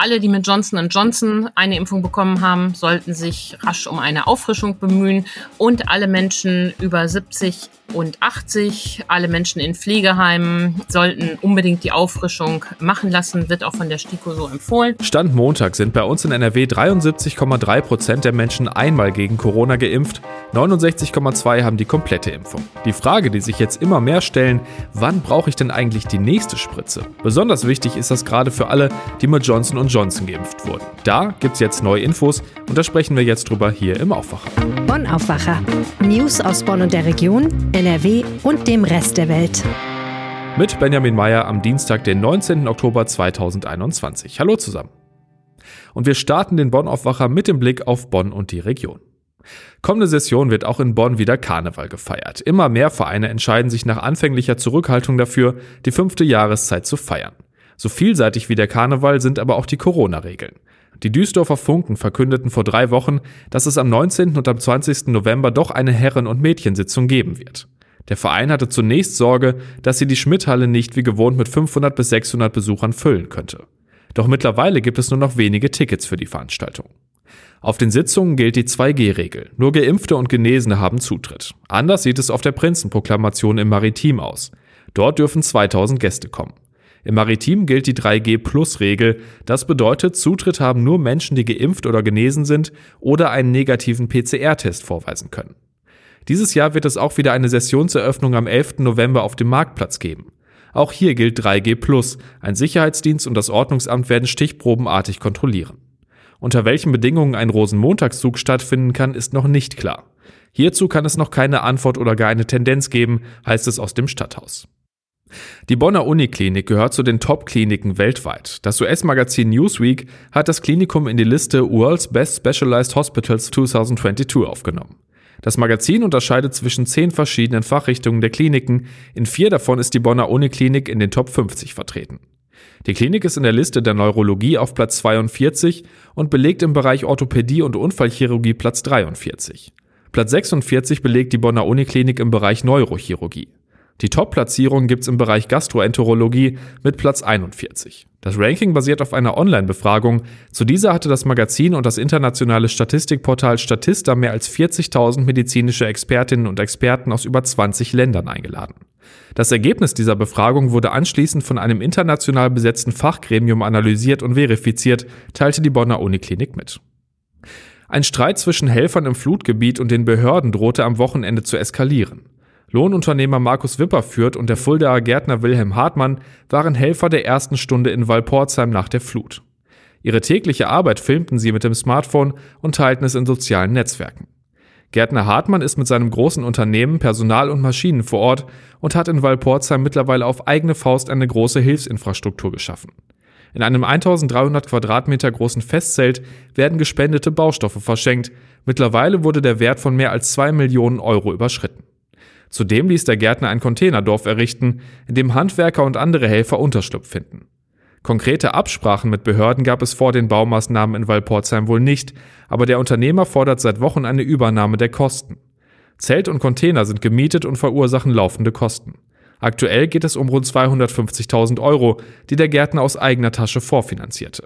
Alle, die mit Johnson Johnson eine Impfung bekommen haben, sollten sich rasch um eine Auffrischung bemühen. Und alle Menschen über 70 und 80, alle Menschen in Pflegeheimen sollten unbedingt die Auffrischung machen lassen, wird auch von der STIKO so empfohlen. Stand Montag sind bei uns in NRW 73,3 Prozent der Menschen einmal gegen Corona geimpft, 69,2 haben die komplette Impfung. Die Frage, die sich jetzt immer mehr stellen, wann brauche ich denn eigentlich die nächste Spritze? Besonders wichtig ist das gerade für alle, die mit Johnson Johnson geimpft wurden. Da gibt es jetzt neue Infos und da sprechen wir jetzt drüber hier im Aufwacher. Bonn Aufwacher. News aus Bonn und der Region NRW und dem Rest der Welt. Mit Benjamin Meyer am Dienstag, den 19. Oktober 2021. Hallo zusammen. Und wir starten den Bonn-Aufwacher mit dem Blick auf Bonn und die Region. Kommende Session wird auch in Bonn wieder Karneval gefeiert. Immer mehr Vereine entscheiden sich nach anfänglicher Zurückhaltung dafür, die fünfte Jahreszeit zu feiern. So vielseitig wie der Karneval sind aber auch die Corona-Regeln. Die Duisdorfer Funken verkündeten vor drei Wochen, dass es am 19. und am 20. November doch eine Herren- und Mädchensitzung geben wird. Der Verein hatte zunächst Sorge, dass sie die Schmidthalle nicht wie gewohnt mit 500 bis 600 Besuchern füllen könnte. Doch mittlerweile gibt es nur noch wenige Tickets für die Veranstaltung. Auf den Sitzungen gilt die 2G-Regel. Nur Geimpfte und Genesene haben Zutritt. Anders sieht es auf der Prinzenproklamation im Maritim aus. Dort dürfen 2000 Gäste kommen. Im Maritim gilt die 3G-Plus-Regel. Das bedeutet, Zutritt haben nur Menschen, die geimpft oder genesen sind oder einen negativen PCR-Test vorweisen können. Dieses Jahr wird es auch wieder eine Sessionseröffnung am 11. November auf dem Marktplatz geben. Auch hier gilt 3G+. Ein Sicherheitsdienst und das Ordnungsamt werden stichprobenartig kontrollieren. Unter welchen Bedingungen ein Rosenmontagszug stattfinden kann, ist noch nicht klar. Hierzu kann es noch keine Antwort oder gar eine Tendenz geben, heißt es aus dem Stadthaus. Die Bonner Uniklinik gehört zu den Top-Kliniken weltweit. Das US-Magazin Newsweek hat das Klinikum in die Liste World's Best Specialized Hospitals 2022 aufgenommen. Das Magazin unterscheidet zwischen zehn verschiedenen Fachrichtungen der Kliniken. In vier davon ist die Bonner Uniklinik in den Top 50 vertreten. Die Klinik ist in der Liste der Neurologie auf Platz 42 und belegt im Bereich Orthopädie und Unfallchirurgie Platz 43. Platz 46 belegt die Bonner Uniklinik im Bereich Neurochirurgie. Die Top-Platzierung gibt's im Bereich Gastroenterologie mit Platz 41. Das Ranking basiert auf einer Online-Befragung. Zu dieser hatte das Magazin und das internationale Statistikportal Statista mehr als 40.000 medizinische Expertinnen und Experten aus über 20 Ländern eingeladen. Das Ergebnis dieser Befragung wurde anschließend von einem international besetzten Fachgremium analysiert und verifiziert, teilte die Bonner Uniklinik mit. Ein Streit zwischen Helfern im Flutgebiet und den Behörden drohte am Wochenende zu eskalieren. Lohnunternehmer Markus Wipperfürth und der Fuldaer Gärtner Wilhelm Hartmann waren Helfer der ersten Stunde in Walporzheim nach der Flut. Ihre tägliche Arbeit filmten sie mit dem Smartphone und teilten es in sozialen Netzwerken. Gärtner Hartmann ist mit seinem großen Unternehmen Personal und Maschinen vor Ort und hat in Walporzheim mittlerweile auf eigene Faust eine große Hilfsinfrastruktur geschaffen. In einem 1300 Quadratmeter großen Festzelt werden gespendete Baustoffe verschenkt. Mittlerweile wurde der Wert von mehr als zwei Millionen Euro überschritten. Zudem ließ der Gärtner ein Containerdorf errichten, in dem Handwerker und andere Helfer Unterschlupf finden. Konkrete Absprachen mit Behörden gab es vor den Baumaßnahmen in Walporzheim wohl nicht, aber der Unternehmer fordert seit Wochen eine Übernahme der Kosten. Zelt und Container sind gemietet und verursachen laufende Kosten. Aktuell geht es um rund 250.000 Euro, die der Gärtner aus eigener Tasche vorfinanzierte.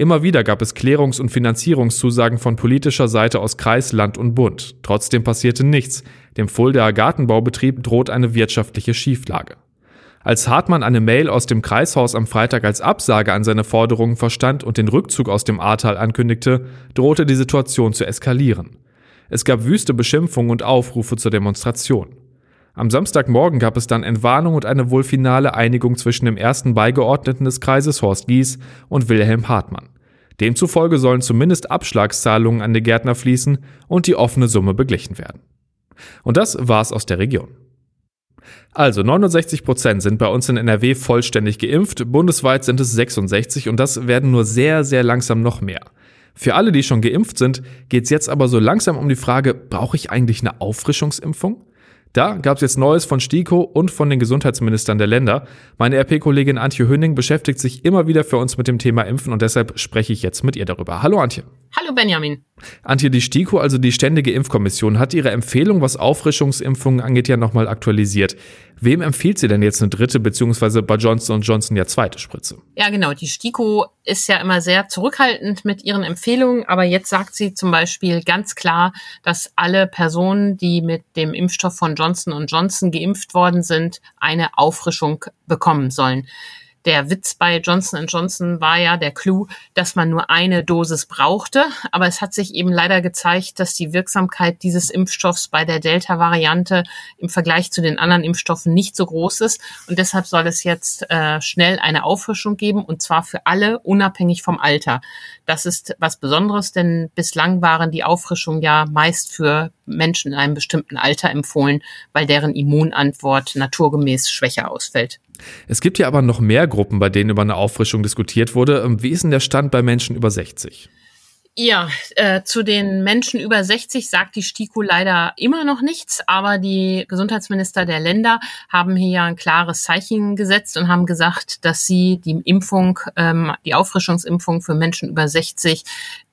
Immer wieder gab es Klärungs- und Finanzierungszusagen von politischer Seite aus Kreis, Land und Bund. Trotzdem passierte nichts. Dem Fuldaer Gartenbaubetrieb droht eine wirtschaftliche Schieflage. Als Hartmann eine Mail aus dem Kreishaus am Freitag als Absage an seine Forderungen verstand und den Rückzug aus dem Ahrtal ankündigte, drohte die Situation zu eskalieren. Es gab wüste Beschimpfungen und Aufrufe zur Demonstration. Am Samstagmorgen gab es dann Entwarnung und eine wohl finale Einigung zwischen dem ersten Beigeordneten des Kreises Horst Gies und Wilhelm Hartmann. Demzufolge sollen zumindest Abschlagszahlungen an die Gärtner fließen und die offene Summe beglichen werden. Und das war's aus der Region. Also 69 Prozent sind bei uns in NRW vollständig geimpft, bundesweit sind es 66 und das werden nur sehr, sehr langsam noch mehr. Für alle, die schon geimpft sind, geht es jetzt aber so langsam um die Frage, brauche ich eigentlich eine Auffrischungsimpfung? Da gab es jetzt Neues von STIKO und von den Gesundheitsministern der Länder. Meine RP-Kollegin Antje Hönning beschäftigt sich immer wieder für uns mit dem Thema Impfen und deshalb spreche ich jetzt mit ihr darüber. Hallo Antje. Hallo Benjamin. Antje, die STIKO, also die Ständige Impfkommission, hat ihre Empfehlung, was Auffrischungsimpfungen angeht, ja nochmal aktualisiert. Wem empfiehlt sie denn jetzt eine dritte, beziehungsweise bei Johnson Johnson ja zweite Spritze? Ja, genau. Die STIKO ist ja immer sehr zurückhaltend mit ihren Empfehlungen, aber jetzt sagt sie zum Beispiel ganz klar, dass alle Personen, die mit dem Impfstoff von Johnson Johnson geimpft worden sind, eine Auffrischung bekommen sollen der Witz bei Johnson Johnson war ja der Clou, dass man nur eine Dosis brauchte. Aber es hat sich eben leider gezeigt, dass die Wirksamkeit dieses Impfstoffs bei der Delta-Variante im Vergleich zu den anderen Impfstoffen nicht so groß ist. Und deshalb soll es jetzt äh, schnell eine Auffrischung geben, und zwar für alle, unabhängig vom Alter. Das ist was Besonderes, denn bislang waren die Auffrischungen ja meist für Menschen in einem bestimmten Alter empfohlen, weil deren Immunantwort naturgemäß schwächer ausfällt. Es gibt ja aber noch mehr Gruppen, bei denen über eine Auffrischung diskutiert wurde. Wie ist denn der Stand bei Menschen über 60? Ja, äh, zu den Menschen über 60 sagt die STIKO leider immer noch nichts, aber die Gesundheitsminister der Länder haben hier ein klares Zeichen gesetzt und haben gesagt, dass sie die Impfung, ähm, die Auffrischungsimpfung für Menschen über 60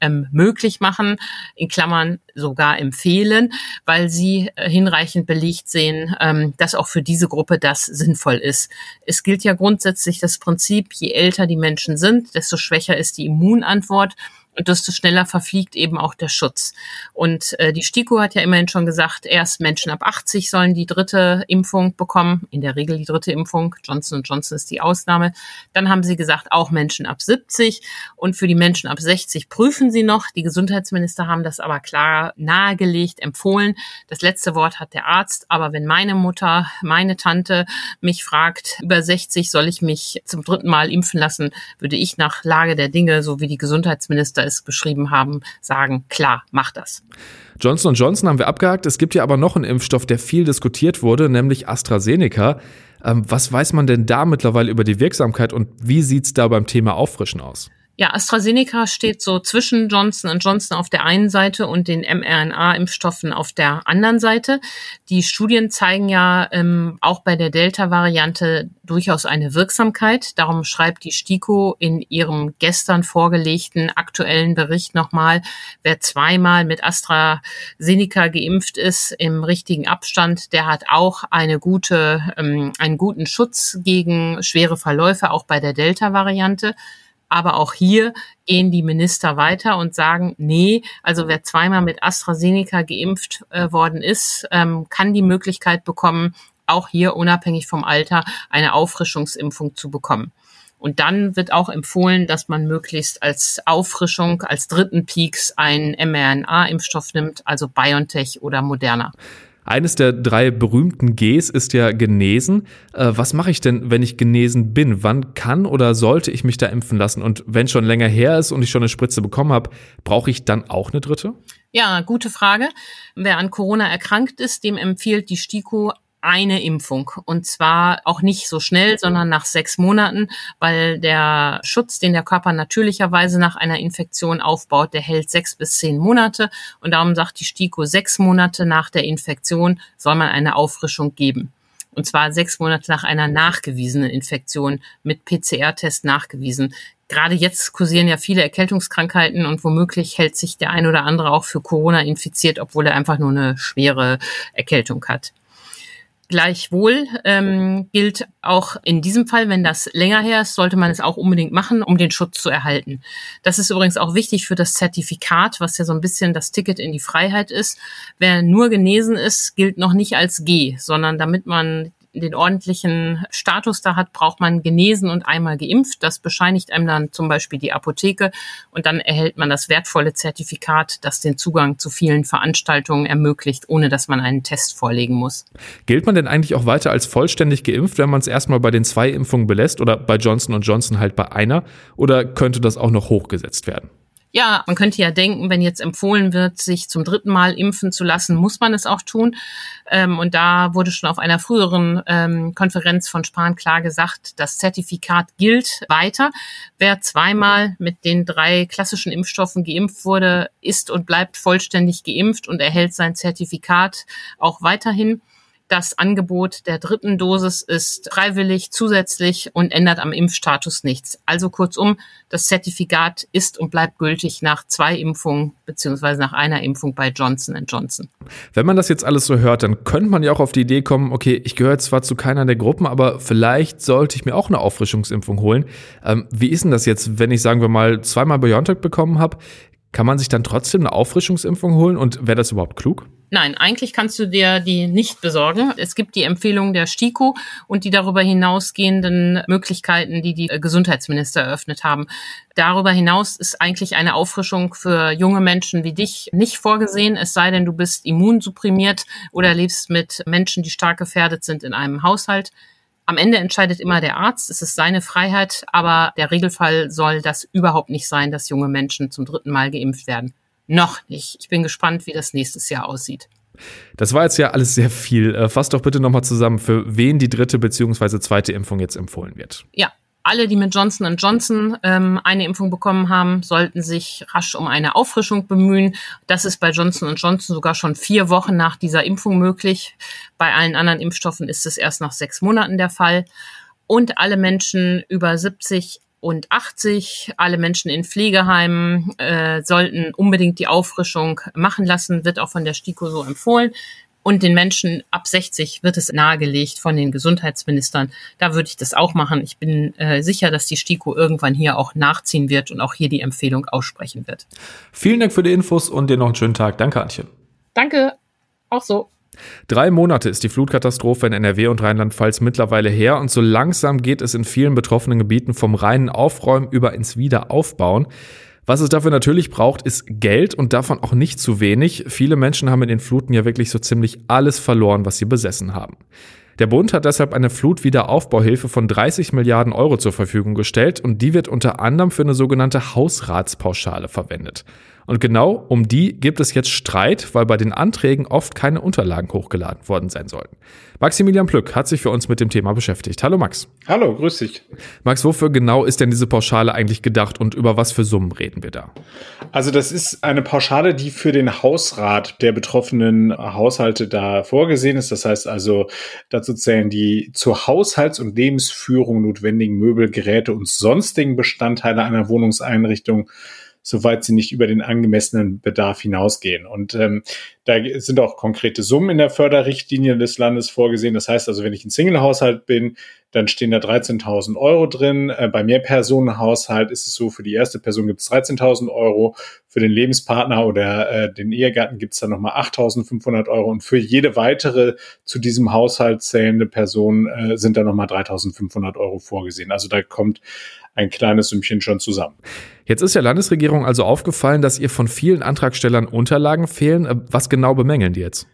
ähm, möglich machen, in Klammern sogar empfehlen, weil sie äh, hinreichend belegt sehen, ähm, dass auch für diese Gruppe das sinnvoll ist. Es gilt ja grundsätzlich das Prinzip, je älter die Menschen sind, desto schwächer ist die Immunantwort und desto schneller verfliegt eben auch der Schutz. Und äh, die STIKO hat ja immerhin schon gesagt, erst Menschen ab 80 sollen die dritte Impfung bekommen, in der Regel die dritte Impfung, Johnson Johnson ist die Ausnahme. Dann haben sie gesagt, auch Menschen ab 70 und für die Menschen ab 60 prüfen sie noch. Die Gesundheitsminister haben das aber klar nahegelegt, empfohlen. Das letzte Wort hat der Arzt, aber wenn meine Mutter, meine Tante mich fragt, über 60 soll ich mich zum dritten Mal impfen lassen, würde ich nach Lage der Dinge, so wie die Gesundheitsminister es beschrieben haben, sagen, klar, mach das. Johnson Johnson haben wir abgehakt. Es gibt ja aber noch einen Impfstoff, der viel diskutiert wurde, nämlich AstraZeneca. Ähm, was weiß man denn da mittlerweile über die Wirksamkeit und wie sieht es da beim Thema Auffrischen aus? Ja, AstraZeneca steht so zwischen Johnson Johnson auf der einen Seite und den mRNA-Impfstoffen auf der anderen Seite. Die Studien zeigen ja ähm, auch bei der Delta-Variante durchaus eine Wirksamkeit. Darum schreibt die STIKO in ihrem gestern vorgelegten aktuellen Bericht nochmal, wer zweimal mit AstraZeneca geimpft ist im richtigen Abstand, der hat auch eine gute, ähm, einen guten Schutz gegen schwere Verläufe, auch bei der Delta-Variante. Aber auch hier gehen die Minister weiter und sagen, nee, also wer zweimal mit AstraZeneca geimpft äh, worden ist, ähm, kann die Möglichkeit bekommen, auch hier unabhängig vom Alter eine Auffrischungsimpfung zu bekommen. Und dann wird auch empfohlen, dass man möglichst als Auffrischung, als dritten Peaks einen mRNA-Impfstoff nimmt, also BioNTech oder Moderna. Eines der drei berühmten Gs ist ja genesen. Äh, was mache ich denn, wenn ich genesen bin? Wann kann oder sollte ich mich da impfen lassen? Und wenn schon länger her ist und ich schon eine Spritze bekommen habe, brauche ich dann auch eine dritte? Ja, gute Frage. Wer an Corona erkrankt ist, dem empfiehlt die STIKO eine Impfung. Und zwar auch nicht so schnell, sondern nach sechs Monaten, weil der Schutz, den der Körper natürlicherweise nach einer Infektion aufbaut, der hält sechs bis zehn Monate. Und darum sagt die STIKO, sechs Monate nach der Infektion soll man eine Auffrischung geben. Und zwar sechs Monate nach einer nachgewiesenen Infektion mit PCR-Test nachgewiesen. Gerade jetzt kursieren ja viele Erkältungskrankheiten und womöglich hält sich der ein oder andere auch für Corona infiziert, obwohl er einfach nur eine schwere Erkältung hat. Gleichwohl ähm, gilt auch in diesem Fall, wenn das länger her ist, sollte man es auch unbedingt machen, um den Schutz zu erhalten. Das ist übrigens auch wichtig für das Zertifikat, was ja so ein bisschen das Ticket in die Freiheit ist. Wer nur genesen ist, gilt noch nicht als G, sondern damit man den ordentlichen Status da hat, braucht man genesen und einmal geimpft. Das bescheinigt einem dann zum Beispiel die Apotheke und dann erhält man das wertvolle Zertifikat, das den Zugang zu vielen Veranstaltungen ermöglicht, ohne dass man einen Test vorlegen muss. Gilt man denn eigentlich auch weiter als vollständig geimpft, wenn man es erstmal bei den zwei Impfungen belässt oder bei Johnson Johnson halt bei einer? Oder könnte das auch noch hochgesetzt werden? Ja, man könnte ja denken, wenn jetzt empfohlen wird, sich zum dritten Mal impfen zu lassen, muss man es auch tun. Ähm, und da wurde schon auf einer früheren ähm, Konferenz von Spahn klar gesagt, das Zertifikat gilt weiter. Wer zweimal mit den drei klassischen Impfstoffen geimpft wurde, ist und bleibt vollständig geimpft und erhält sein Zertifikat auch weiterhin. Das Angebot der dritten Dosis ist freiwillig zusätzlich und ändert am Impfstatus nichts. Also kurzum, das Zertifikat ist und bleibt gültig nach zwei Impfungen beziehungsweise nach einer Impfung bei Johnson Johnson. Wenn man das jetzt alles so hört, dann könnte man ja auch auf die Idee kommen, okay, ich gehöre zwar zu keiner der Gruppen, aber vielleicht sollte ich mir auch eine Auffrischungsimpfung holen. Ähm, wie ist denn das jetzt, wenn ich, sagen wir mal, zweimal BioNTech bekommen habe? Kann man sich dann trotzdem eine Auffrischungsimpfung holen und wäre das überhaupt klug? Nein, eigentlich kannst du dir die nicht besorgen. Es gibt die Empfehlung der STIKO und die darüber hinausgehenden Möglichkeiten, die die Gesundheitsminister eröffnet haben. Darüber hinaus ist eigentlich eine Auffrischung für junge Menschen wie dich nicht vorgesehen, es sei denn, du bist immunsupprimiert oder lebst mit Menschen, die stark gefährdet sind in einem Haushalt. Am Ende entscheidet immer der Arzt, es ist seine Freiheit, aber der Regelfall soll das überhaupt nicht sein, dass junge Menschen zum dritten Mal geimpft werden. Noch nicht. Ich bin gespannt, wie das nächstes Jahr aussieht. Das war jetzt ja alles sehr viel. Äh, fass doch bitte nochmal zusammen, für wen die dritte bzw. zweite Impfung jetzt empfohlen wird. Ja, alle, die mit Johnson Johnson ähm, eine Impfung bekommen haben, sollten sich rasch um eine Auffrischung bemühen. Das ist bei Johnson Johnson sogar schon vier Wochen nach dieser Impfung möglich. Bei allen anderen Impfstoffen ist es erst nach sechs Monaten der Fall. Und alle Menschen über 70 und 80. Alle Menschen in Pflegeheimen äh, sollten unbedingt die Auffrischung machen lassen, wird auch von der STIKO so empfohlen. Und den Menschen ab 60 wird es nahegelegt von den Gesundheitsministern. Da würde ich das auch machen. Ich bin äh, sicher, dass die STIKO irgendwann hier auch nachziehen wird und auch hier die Empfehlung aussprechen wird. Vielen Dank für die Infos und dir noch einen schönen Tag. Danke, Antje. Danke, auch so. Drei Monate ist die Flutkatastrophe in NRW und Rheinland-Pfalz mittlerweile her und so langsam geht es in vielen betroffenen Gebieten vom reinen Aufräumen über ins Wiederaufbauen. Was es dafür natürlich braucht, ist Geld und davon auch nicht zu wenig. Viele Menschen haben in den Fluten ja wirklich so ziemlich alles verloren, was sie besessen haben. Der Bund hat deshalb eine Flutwiederaufbauhilfe von 30 Milliarden Euro zur Verfügung gestellt und die wird unter anderem für eine sogenannte Hausratspauschale verwendet. Und genau um die gibt es jetzt Streit, weil bei den Anträgen oft keine Unterlagen hochgeladen worden sein sollten. Maximilian Plück hat sich für uns mit dem Thema beschäftigt. Hallo Max. Hallo, grüß dich. Max, wofür genau ist denn diese Pauschale eigentlich gedacht und über was für Summen reden wir da? Also das ist eine Pauschale, die für den Hausrat der betroffenen Haushalte da vorgesehen ist. Das heißt also, dazu zählen die zur Haushalts- und Lebensführung notwendigen Möbel, Geräte und sonstigen Bestandteile einer Wohnungseinrichtung soweit sie nicht über den angemessenen Bedarf hinausgehen. Und ähm, da sind auch konkrete Summen in der Förderrichtlinie des Landes vorgesehen. Das heißt also, wenn ich ein Single-Haushalt bin, dann stehen da 13.000 Euro drin. Äh, bei Mehrpersonenhaushalt ist es so, für die erste Person gibt es 13.000 Euro, für den Lebenspartner oder äh, den Ehegatten gibt es dann nochmal 8.500 Euro und für jede weitere zu diesem Haushalt zählende Person äh, sind da nochmal 3.500 Euro vorgesehen. Also da kommt ein kleines Sümmchen schon zusammen. Jetzt ist der Landesregierung also aufgefallen, dass ihr von vielen Antragstellern Unterlagen fehlen. Äh, was genau bemängeln die jetzt?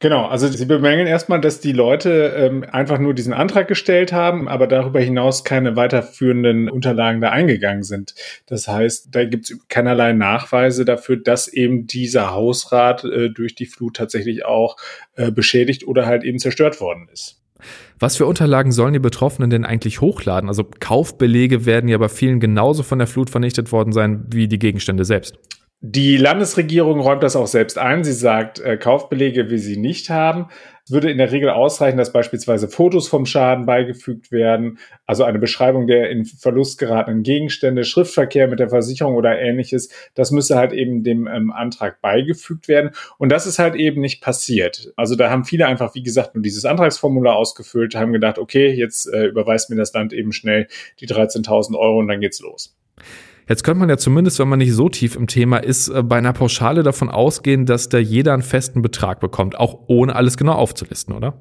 Genau, also sie bemängeln erstmal, dass die Leute ähm, einfach nur diesen Antrag gestellt haben, aber darüber hinaus keine weiterführenden Unterlagen da eingegangen sind. Das heißt, da gibt es keinerlei Nachweise dafür, dass eben dieser Hausrat äh, durch die Flut tatsächlich auch äh, beschädigt oder halt eben zerstört worden ist. Was für Unterlagen sollen die Betroffenen denn eigentlich hochladen? Also Kaufbelege werden ja bei vielen genauso von der Flut vernichtet worden sein wie die Gegenstände selbst. Die Landesregierung räumt das auch selbst ein. Sie sagt, äh, Kaufbelege will sie nicht haben. Es würde in der Regel ausreichen, dass beispielsweise Fotos vom Schaden beigefügt werden, also eine Beschreibung der in Verlust geratenen Gegenstände, Schriftverkehr mit der Versicherung oder ähnliches. Das müsste halt eben dem ähm, Antrag beigefügt werden. Und das ist halt eben nicht passiert. Also da haben viele einfach, wie gesagt, nur dieses Antragsformular ausgefüllt, haben gedacht, okay, jetzt äh, überweist mir das Land eben schnell die 13.000 Euro und dann geht's los. Jetzt könnte man ja zumindest, wenn man nicht so tief im Thema ist, äh, bei einer Pauschale davon ausgehen, dass da jeder einen festen Betrag bekommt, auch ohne alles genau aufzulisten, oder?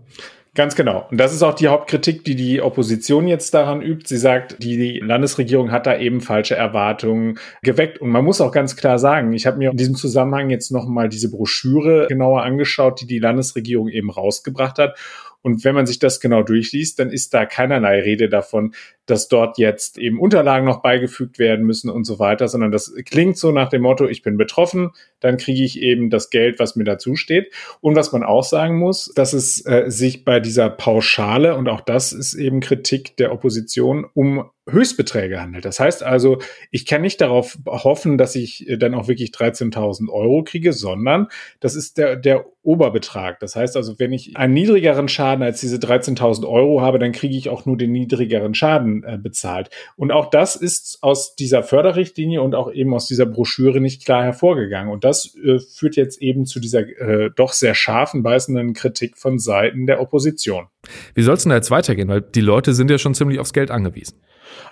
Ganz genau. Und das ist auch die Hauptkritik, die die Opposition jetzt daran übt. Sie sagt, die Landesregierung hat da eben falsche Erwartungen geweckt. Und man muss auch ganz klar sagen, ich habe mir in diesem Zusammenhang jetzt nochmal diese Broschüre genauer angeschaut, die die Landesregierung eben rausgebracht hat. Und wenn man sich das genau durchliest, dann ist da keinerlei Rede davon, dass dort jetzt eben Unterlagen noch beigefügt werden müssen und so weiter, sondern das klingt so nach dem Motto, ich bin betroffen, dann kriege ich eben das Geld, was mir dazu steht. Und was man auch sagen muss, dass es äh, sich bei dieser Pauschale, und auch das ist eben Kritik der Opposition, um Höchstbeträge handelt. Das heißt also, ich kann nicht darauf hoffen, dass ich äh, dann auch wirklich 13.000 Euro kriege, sondern das ist der, der Oberbetrag. Das heißt also, wenn ich einen niedrigeren Schaden als diese 13.000 Euro habe, dann kriege ich auch nur den niedrigeren Schaden äh, bezahlt. Und auch das ist aus dieser Förderrichtlinie und auch eben aus dieser Broschüre nicht klar hervorgegangen. Und das äh, führt jetzt eben zu dieser äh, doch sehr scharfen, beißenden Kritik von Seiten der Opposition. Wie soll es denn jetzt weitergehen? Weil die Leute sind ja schon ziemlich aufs Geld angewiesen.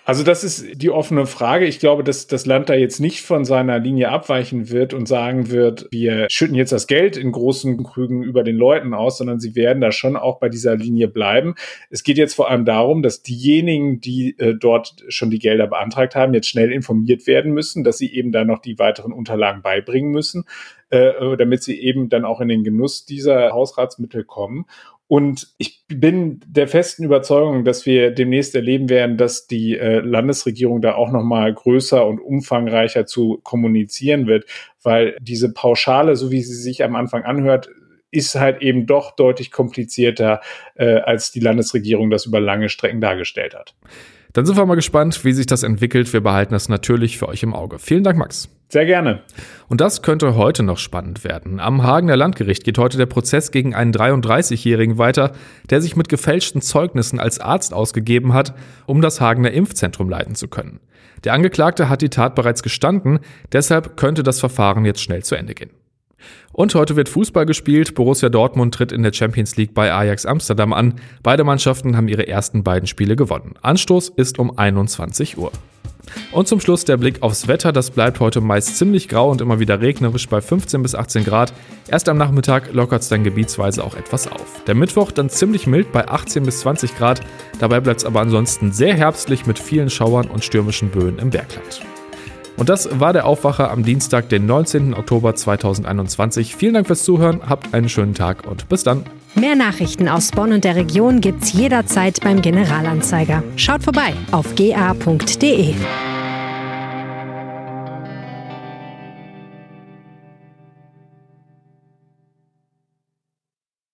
Also das ist die offene Frage. Ich glaube, dass das Land da jetzt nicht von seiner Linie abweichen wird und sagen wird, wir schütten jetzt das Geld in großen Krügen über den Leuten aus, sondern sie werden da schon auch bei dieser Linie bleiben. Es geht jetzt vor allem darum, dass diejenigen, die äh, dort schon die Gelder beantragt haben, jetzt schnell informiert werden müssen, dass sie eben da noch die weiteren Unterlagen beibringen müssen, äh, damit sie eben dann auch in den Genuss dieser Hausratsmittel kommen. Und ich bin der festen Überzeugung, dass wir demnächst erleben werden, dass die äh, Landesregierung da auch noch mal größer und umfangreicher zu kommunizieren wird, weil diese Pauschale, so wie sie sich am Anfang anhört, ist halt eben doch deutlich komplizierter, äh, als die Landesregierung das über lange Strecken dargestellt hat. Dann sind wir mal gespannt, wie sich das entwickelt. Wir behalten das natürlich für euch im Auge. Vielen Dank, Max. Sehr gerne. Und das könnte heute noch spannend werden. Am Hagener Landgericht geht heute der Prozess gegen einen 33-Jährigen weiter, der sich mit gefälschten Zeugnissen als Arzt ausgegeben hat, um das Hagener Impfzentrum leiten zu können. Der Angeklagte hat die Tat bereits gestanden, deshalb könnte das Verfahren jetzt schnell zu Ende gehen. Und heute wird Fußball gespielt. Borussia Dortmund tritt in der Champions League bei Ajax Amsterdam an. Beide Mannschaften haben ihre ersten beiden Spiele gewonnen. Anstoß ist um 21 Uhr. Und zum Schluss der Blick aufs Wetter. Das bleibt heute meist ziemlich grau und immer wieder regnerisch bei 15 bis 18 Grad. Erst am Nachmittag lockert es dann gebietsweise auch etwas auf. Der Mittwoch dann ziemlich mild bei 18 bis 20 Grad. Dabei bleibt es aber ansonsten sehr herbstlich mit vielen Schauern und stürmischen Böen im Bergland. Und das war der Aufwacher am Dienstag, den 19. Oktober 2021. Vielen Dank fürs Zuhören, habt einen schönen Tag und bis dann. Mehr Nachrichten aus Bonn und der Region gibt's jederzeit beim Generalanzeiger. Schaut vorbei auf ga.de.